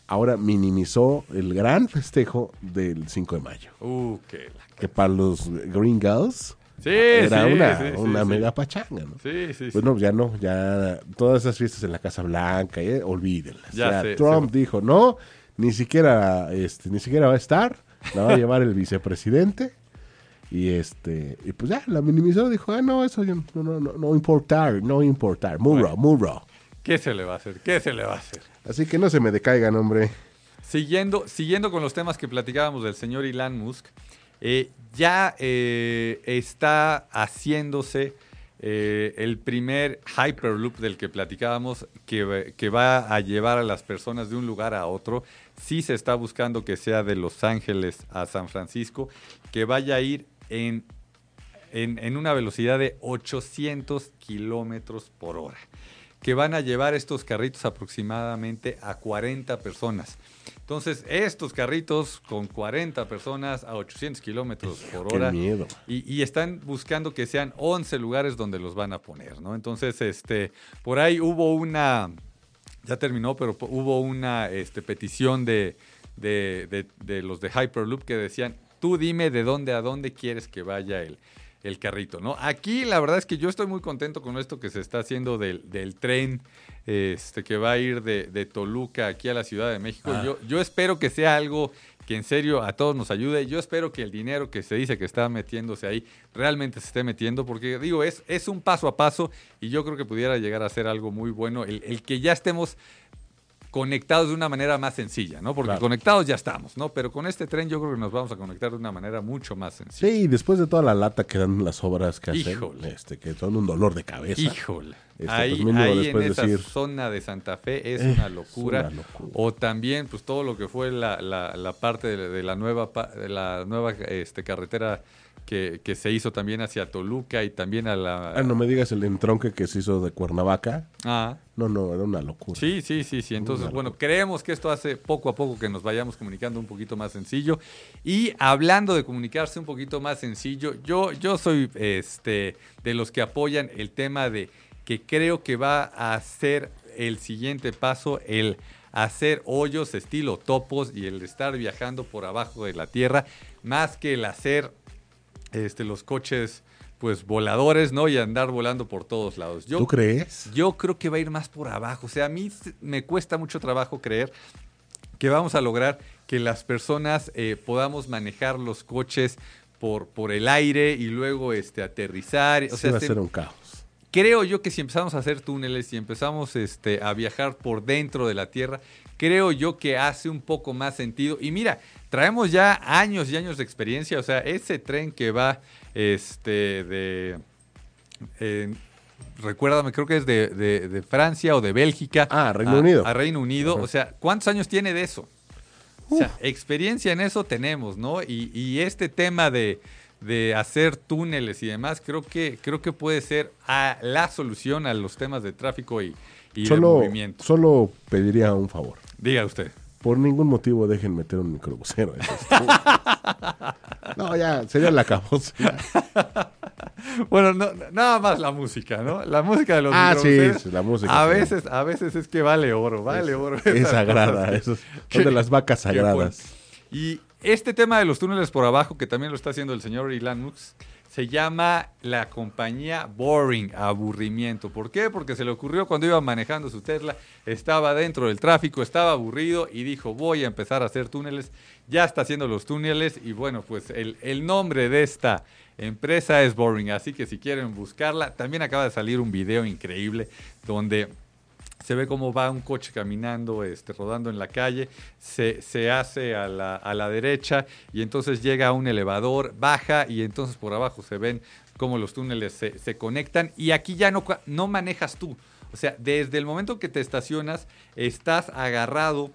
ahora minimizó el gran festejo del 5 de mayo. Uh, qué la- Que para los Green Girls Sí, era sí, una, sí, una mega pachanga, ¿no? Sí, sí, sí. Pues no, ya no, ya todas esas fiestas en la Casa Blanca, eh, olvídenlas. Ya sé, Trump dijo, no, ni siquiera, este, ni siquiera va a estar, la va a llevar el vicepresidente Y este, y pues ya, la minimizó, dijo, ah, no, eso yo no, no, no, no importar, no importar, raw, muy raw. ¿Qué se le va a hacer? ¿Qué se le va a hacer? Así que no se me decaigan, hombre. Siguiendo, siguiendo con los temas que platicábamos del señor Elon Musk, eh, ya eh, está haciéndose eh, el primer Hyperloop del que platicábamos, que, que va a llevar a las personas de un lugar a otro. Sí se está buscando que sea de Los Ángeles a San Francisco, que vaya a ir en, en, en una velocidad de 800 kilómetros por hora que van a llevar estos carritos aproximadamente a 40 personas. Entonces, estos carritos con 40 personas a 800 kilómetros por Qué hora. miedo. Y, y están buscando que sean 11 lugares donde los van a poner, ¿no? Entonces, este, por ahí hubo una, ya terminó, pero hubo una este, petición de, de, de- de los de Hyperloop que decían, tú dime de dónde a dónde quieres que vaya el, el carrito, ¿no? Aquí la verdad es que yo estoy muy contento con esto que se está haciendo del, del tren este, que va a ir de, de Toluca aquí a la Ciudad de México. Ah. Yo, yo espero que sea algo que en serio a todos nos ayude. Yo espero que el dinero que se dice que está metiéndose ahí realmente se esté metiendo, porque digo, es, es un paso a paso y yo creo que pudiera llegar a ser algo muy bueno el, el que ya estemos conectados de una manera más sencilla, ¿no? Porque Claro. conectados ya estamos, ¿no? Pero con este tren yo creo que nos vamos a conectar de una manera mucho más sencilla. Sí, y después de toda la lata que dan las obras que hacen, Híjole. este, que son un dolor de cabeza. Híjole. Este, ahí pues, mínimo ahí en esa decir- zona de Santa Fe es Eh, una es locura. una locura. O también, pues todo lo que fue la, la- la parte de, de la nueva de la nueva este, carretera que, que se hizo también hacia Toluca y también a la. Ah, no me digas el entronque que se hizo de Cuernavaca. Ah, No, no, era una locura. Sí, sí, sí, sí. Entonces, Una bueno, locura. creemos que esto hace poco a poco que nos vayamos comunicando un poquito más sencillo. Y hablando de comunicarse un poquito más sencillo, yo, yo soy este, de los que apoyan el tema de que creo que va a ser el siguiente paso, el hacer hoyos estilo topos y el estar viajando por abajo de la tierra, más que el hacer este, los coches pues voladores, ¿no? Y andar volando por todos lados. Yo ¿Tú crees? yo creo que va a ir más por abajo. O sea, a mí me cuesta mucho trabajo creer que vamos a lograr que las personas eh, podamos manejar los coches por, por el aire y luego este, aterrizar. O Sí sea, va a se- ser un caos. creo yo que si empezamos a hacer túneles y empezamos este, a viajar por dentro de la Tierra, creo yo que hace un poco más sentido. Y mira, traemos ya años y años de experiencia. O sea, ese tren que va este, de... eh, recuérdame, creo que es de, de- de Francia o de Bélgica. Ah, Reino a- Unido. A Reino Unido. Ajá. O sea, ¿cuántos años tiene de eso? O sea, experiencia en eso tenemos, ¿no? Y, y este tema de, de hacer túneles y demás, creo que, creo que puede ser a la solución a los temas de tráfico y, y de Solo, movimiento. solo pediría un favor. Diga usted. Por ningún motivo dejen meter un microbusero. no, ya, sería la cabosa. Bueno, no- nada más la música, ¿no? La música de los Ah, sí, la música, A sí. veces, a veces es que vale oro, vale oro. Es sagrada. esos son de las vacas sagradas. Y este tema de los túneles por abajo, que también lo está haciendo el señor Elon Musk, se llama la compañía Boring, aburrimiento. ¿Por qué? Porque se le ocurrió cuando iba manejando su Tesla, estaba dentro del tráfico, estaba aburrido y dijo, voy a empezar a hacer túneles. Ya está haciendo los túneles y bueno, pues el, el nombre de esta empresa es Boring, así que si quieren buscarla, también acaba de salir un video increíble donde se ve cómo va un coche caminando, este, rodando en la calle, se, se hace a la, a la derecha y entonces llega a un elevador, baja y entonces por abajo se ven cómo los túneles se, se conectan y aquí ya no, no manejas tú. O sea, desde el momento que te estacionas, estás agarrado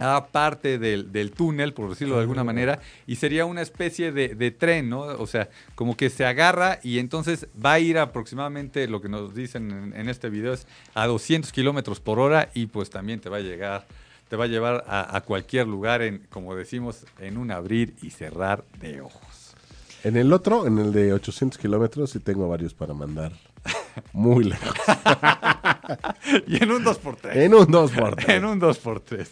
a parte del, del túnel, por decirlo de alguna manera, y sería una especie de, de tren, ¿no? O sea, como que se agarra y entonces va a ir aproximadamente, lo que nos dicen en, en este video es a 200 kilómetros por hora y pues también te va a llegar, te va a llevar a, a cualquier lugar, en, como decimos, en un abrir y cerrar de ojos. En el otro, en el de 800 kilómetros, sí tengo varios para mandar muy lejos. y en un 2x3. en un 2 por tres. en un 2x3.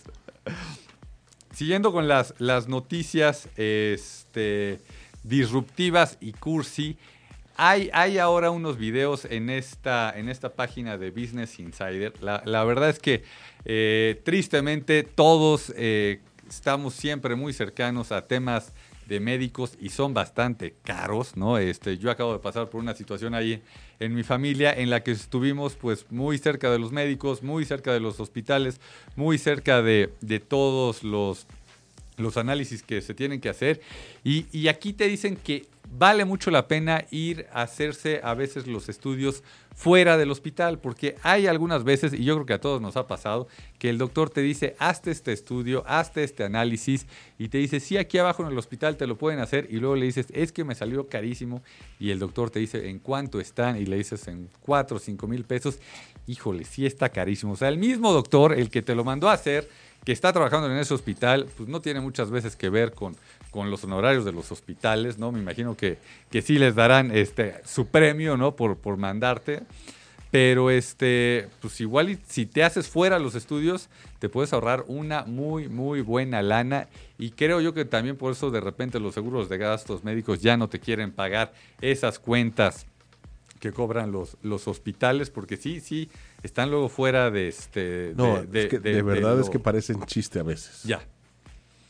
Siguiendo con las, las noticias este, disruptivas y cursi, hay, hay ahora unos videos en esta, en esta página de Business Insider. La, la verdad es que eh, tristemente todos eh, estamos siempre muy cercanos a temas de médicos y son bastante caros, ¿no? Este, yo acabo de pasar por una situación ahí en mi familia en la que estuvimos pues muy cerca de los médicos, muy cerca de los hospitales, muy cerca de, de todos los, los análisis que se tienen que hacer. Y, y aquí te dicen que vale mucho la pena ir a hacerse a veces los estudios fuera del hospital, porque hay algunas veces, y yo creo que a todos nos ha pasado, que el doctor te dice, hazte este estudio, hazte este análisis, y te dice, sí, aquí abajo en el hospital te lo pueden hacer, y luego le dices, es que me salió carísimo, y el doctor te dice, ¿en cuánto están? Y le dices, en 4 o 5 mil pesos, híjole, sí está carísimo. O sea, el mismo doctor, el que te lo mandó a hacer, que está trabajando en ese hospital, pues no tiene muchas veces que ver con, con los honorarios de los hospitales, ¿no? Me imagino que, que sí les darán este, su premio, ¿no? Por, por mandarte. Pero este, pues igual si te haces fuera los estudios, te puedes ahorrar una muy, muy buena lana. Y creo yo que también por eso de repente los seguros de gastos médicos ya no te quieren pagar esas cuentas que cobran los, los hospitales, porque sí, sí, están luego fuera de este... No, de, es que de, verdad es que parecen chiste a veces. Ya.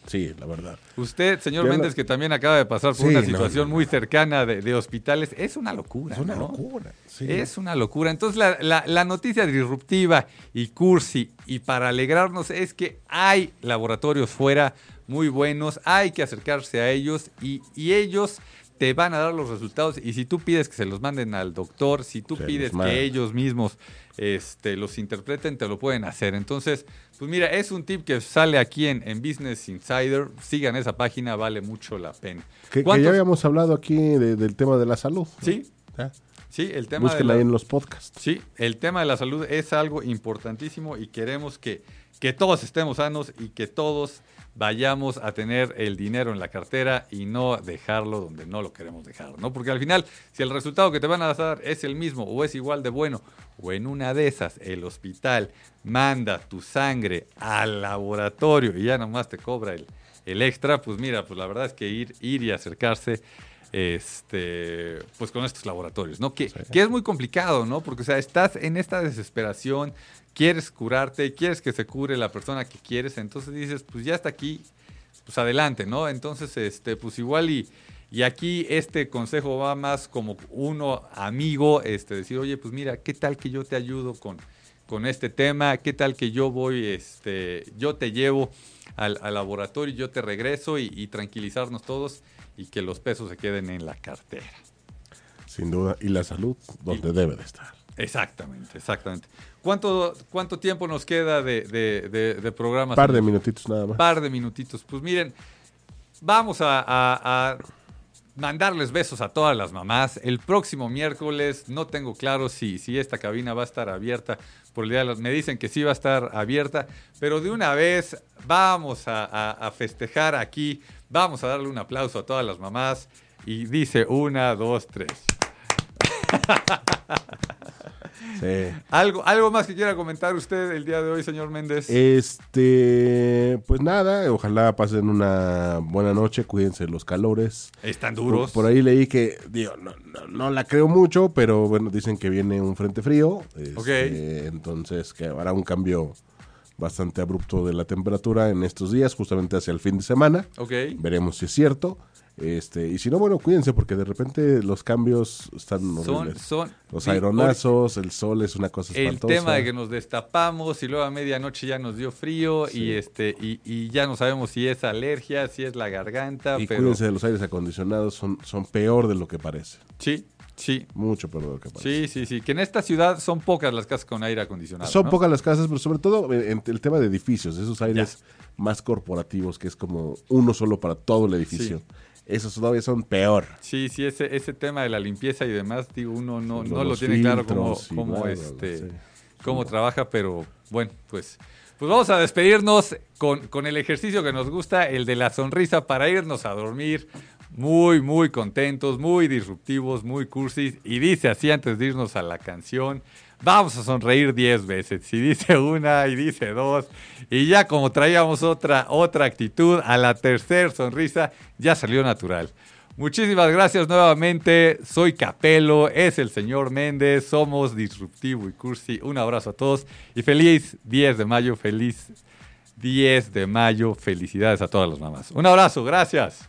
Sí, la verdad. Usted, señor Ya Méndez, que también acaba de pasar por Sí, una situación no, muy cercana de, hospitales, es una locura. Es una locura. sí. Es una locura. Entonces, la, la- la noticia disruptiva y cursi, y para alegrarnos, es que hay laboratorios fuera muy buenos, hay que acercarse a ellos y, y ellos te van a dar los resultados. Y si tú pides que se los manden al doctor, si tú Se pides que ellos mismos este, los interpreten, te lo pueden hacer. Entonces, pues mira, es un tip que sale aquí en, en Business Insider. Sigan esa página, vale mucho la pena. Que, que ¿Cuántos- ya habíamos hablado aquí de- del tema de la salud. Sí, sí, el tema de Búsquenla la- ahí en los podcasts. Sí, el tema de la salud es algo importantísimo y queremos que, que todos estemos sanos y que todos vayamos a tener el dinero en la cartera y no dejarlo donde no lo queremos dejar, ¿no? Porque al final, si el resultado que te van a dar es el mismo o es igual de bueno, o en una de esas el hospital manda tu sangre al laboratorio y ya nomás te cobra el, el extra, pues mira, pues la verdad es que ir, ir y acercarse este, pues con estos laboratorios, ¿no? Que, que es muy complicado, ¿no? Porque, o sea, estás en esta desesperación, quieres curarte, quieres que se cure la persona que quieres, entonces dices, pues ya está aquí, pues adelante, ¿no? Entonces, este, pues igual y, y aquí este consejo va más como uno amigo, este, decir, oye, pues mira, ¿qué tal que yo te ayudo con, con este tema? ¿Qué tal que yo voy, este, yo te llevo al, al laboratorio, yo te regreso y, y tranquilizarnos todos y que los pesos se queden en la cartera? Sin duda. Y la salud, donde debe de estar. Exactamente, exactamente. ¿Cuánto, cuánto tiempo nos queda de, de, de, de programa? Par de minutitos nada más. par de minutitos. Pues miren, vamos a, a- a mandarles besos a todas las mamás. El próximo miércoles, no tengo claro si, si esta cabina va a estar abierta. Por el día de las- me dicen que sí va a estar abierta, pero de una vez vamos a, a- a festejar aquí. Vamos a darle un aplauso a todas las mamás. Y dice una, dos, tres. Sí. ¿Algo, ¿Algo más que quiera comentar usted el día de hoy, señor Méndez? Este, pues nada, ojalá pasen una buena noche, cuídense de los calores. Están duros. por ahí leí que, digo, no, no, no la creo mucho, pero bueno, dicen que viene un frente frío. este, Ok. Entonces, que habrá un cambio bastante abrupto de la temperatura en estos días, justamente hacia el fin de semana. Ok. Veremos si es cierto. Este, y si no, bueno, cuídense, porque de repente los cambios están Son, horribles. son Los sí, aeronazos, el sol es una cosa El espantosa. tema de que nos destapamos y luego a medianoche ya nos dio frío y este y, y ya no sabemos si es alergia, si es la garganta, Y pero cuídense de los aires acondicionados, son, son peor de lo que parece. sí, sí, Mucho peor de lo que parece. sí, sí, sí, que en esta ciudad son pocas las casas con aire acondicionado. Son ¿no? pocas las casas, pero sobre todo en el tema de edificios, esos aires más corporativos, que es como uno solo para todo el edificio. Esos todavía son peor. Sí, sí, ese, ese tema de la limpieza y demás, digo, uno no, no lo tiene claro cómo, cómo, este, sí. cómo trabaja, pero bueno, pues, pues vamos a despedirnos con, con el ejercicio que nos gusta, el de la sonrisa, para irnos a dormir muy, muy contentos, muy disruptivos, muy cursis. Y dice así antes de irnos a la canción, vamos a sonreír 10 veces. Si dice una y dice dos, y ya como traíamos otra, otra actitud, a la tercera sonrisa ya salió natural. Muchísimas gracias nuevamente. Soy Capelo, es el señor Méndez, somos Disruptivo y Cursi. Un abrazo a todos y feliz 10 de mayo, feliz 10 de mayo. Felicidades a todas las mamás. Un abrazo, gracias.